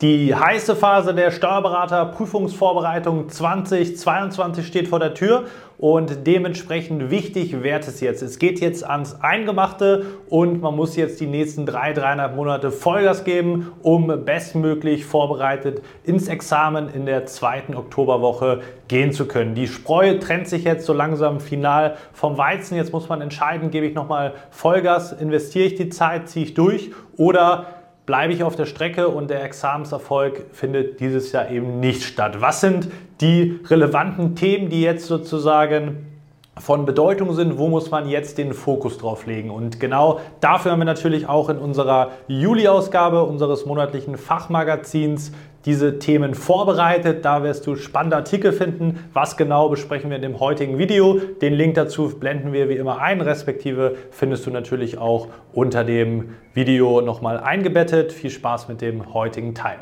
Die heiße Phase der Steuerberater-Prüfungsvorbereitung 2022 steht vor der Tür und dementsprechend wichtig wird es jetzt. Es geht jetzt ans Eingemachte und man muss jetzt die nächsten drei, dreieinhalb Monate Vollgas geben, um bestmöglich vorbereitet ins Examen in der zweiten Oktoberwoche gehen zu können. Die Spreu trennt sich jetzt so langsam final vom Weizen. Jetzt muss man entscheiden, gebe ich nochmal Vollgas, investiere ich die Zeit, ziehe ich durch oder bleibe ich auf der Strecke und der Examenserfolg findet dieses Jahr eben nicht statt. Was sind die relevanten Themen, die jetzt sozusagen von Bedeutung sind, wo muss man jetzt den Fokus drauf legen. Und genau dafür haben wir natürlich auch in unserer Juli-Ausgabe unseres monatlichen Fachmagazins diese Themen vorbereitet. Da wirst du spannende Artikel finden. Was genau besprechen wir in dem heutigen Video? Den Link dazu blenden wir wie immer ein, respektive findest du natürlich auch unter dem Video nochmal eingebettet. Viel Spaß mit dem heutigen Teil.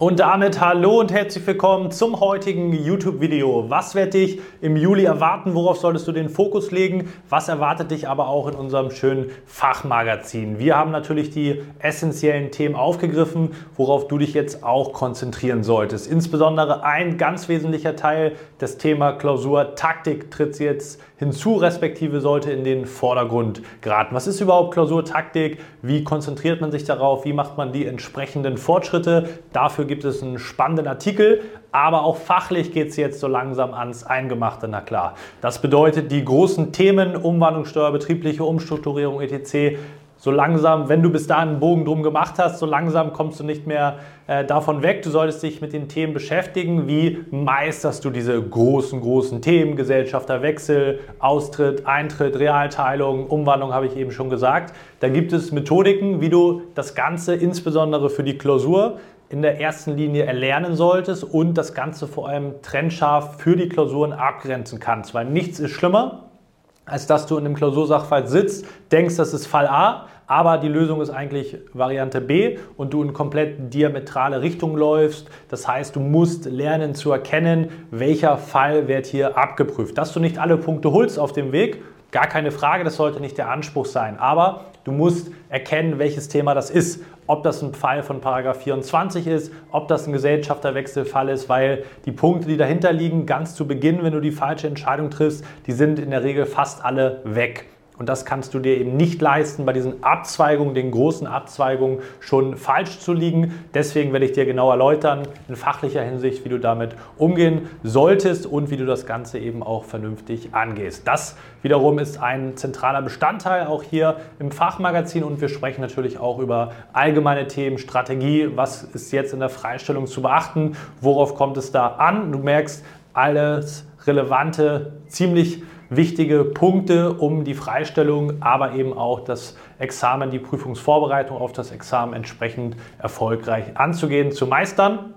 Und damit hallo und herzlich willkommen zum heutigen YouTube-Video. Was wird dich im Juli erwarten? Worauf solltest du den Fokus legen? Was erwartet dich aber auch in unserem schönen Fachmagazin? Wir haben natürlich die essentiellen Themen aufgegriffen, worauf du dich jetzt auch konzentrieren solltest. Insbesondere ein ganz wesentlicher Teil, das Thema Klausur Taktik tritt jetzt hinzu, respektive sollte in den Vordergrund geraten. Was ist überhaupt Klausurtaktik? Wie konzentriert man sich darauf? Wie macht man die entsprechenden Fortschritte? Dafür gibt es einen spannenden Artikel, aber auch fachlich geht es jetzt so langsam ans Eingemachte, na klar. Das bedeutet, die großen Themen, Umwandlungssteuer, betriebliche Umstrukturierung etc., so langsam, wenn du bis dahin einen Bogen drum gemacht hast, so langsam kommst du nicht mehr äh, davon weg. Du solltest dich mit den Themen beschäftigen. Wie meisterst du diese großen, großen Themen? Gesellschafterwechsel, Austritt, Eintritt, Realteilung, Umwandlung habe ich eben schon gesagt. Da gibt es Methodiken, wie du das Ganze insbesondere für die Klausur in der ersten Linie erlernen solltest und das Ganze vor allem trennscharf für die Klausuren abgrenzen kannst. Weil nichts ist schlimmer, als dass du in einem Klausursachverhalt sitzt, denkst, das ist Fall A, aber die Lösung ist eigentlich Variante B und du in komplett diametrale Richtung läufst. Das heißt, du musst lernen zu erkennen, welcher Fall wird hier abgeprüft. Dass du nicht alle Punkte holst auf dem Weg, gar keine Frage, das sollte nicht der Anspruch sein. Aber du musst erkennen, welches Thema das ist ob das ein Fall von Paragraph 24 ist, ob das ein Gesellschafterwechselfall ist, weil die Punkte, die dahinter liegen, ganz zu Beginn, wenn du die falsche Entscheidung triffst, die sind in der Regel fast alle weg. Und das kannst du dir eben nicht leisten, bei diesen Abzweigungen, den großen Abzweigungen schon falsch zu liegen. Deswegen werde ich dir genau erläutern, in fachlicher Hinsicht, wie du damit umgehen solltest und wie du das Ganze eben auch vernünftig angehst. Das wiederum ist ein zentraler Bestandteil auch hier im Fachmagazin und wir sprechen natürlich auch über allgemeine Themen, Strategie, was ist jetzt in der Freistellung zu beachten, worauf kommt es da an. Du merkst, alles relevante, ziemlich wichtige Punkte, um die Freistellung, aber eben auch das Examen, die Prüfungsvorbereitung auf das Examen entsprechend erfolgreich anzugehen, zu meistern.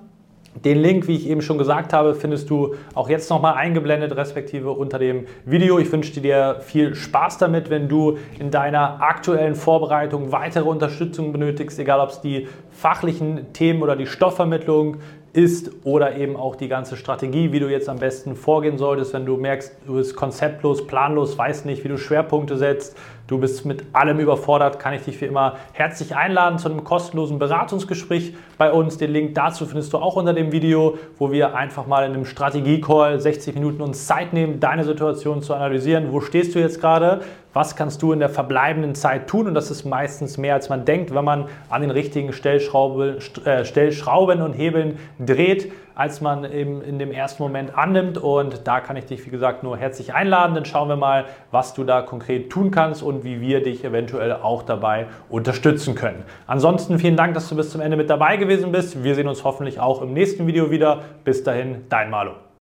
Den Link, wie ich eben schon gesagt habe, findest du auch jetzt nochmal eingeblendet, respektive unter dem Video. Ich wünsche dir viel Spaß damit, wenn du in deiner aktuellen Vorbereitung weitere Unterstützung benötigst, egal ob es die fachlichen Themen oder die Stoffvermittlung ist oder eben auch die ganze Strategie, wie du jetzt am besten vorgehen solltest, wenn du merkst, du bist konzeptlos, planlos, weißt nicht, wie du Schwerpunkte setzt, du bist mit allem überfordert, kann ich dich wie immer herzlich einladen zu einem kostenlosen Beratungsgespräch bei uns. Den Link dazu findest du auch unter dem Video, wo wir einfach mal in einem Strategie-Call 60 Minuten uns Zeit nehmen, deine Situation zu analysieren. Wo stehst du jetzt gerade? Was kannst du in der verbleibenden Zeit tun? Und das ist meistens mehr, als man denkt, wenn man an den richtigen Stellschrauben, äh, Stellschrauben und Hebeln dreht, als man eben in dem ersten Moment annimmt. Und da kann ich dich, wie gesagt, nur herzlich einladen. Dann schauen wir mal, was du da konkret tun kannst und wie wir dich eventuell auch dabei unterstützen können. Ansonsten vielen Dank, dass du bis zum Ende mit dabei gewesen bist. Wir sehen uns hoffentlich auch im nächsten Video wieder. Bis dahin, dein Malo.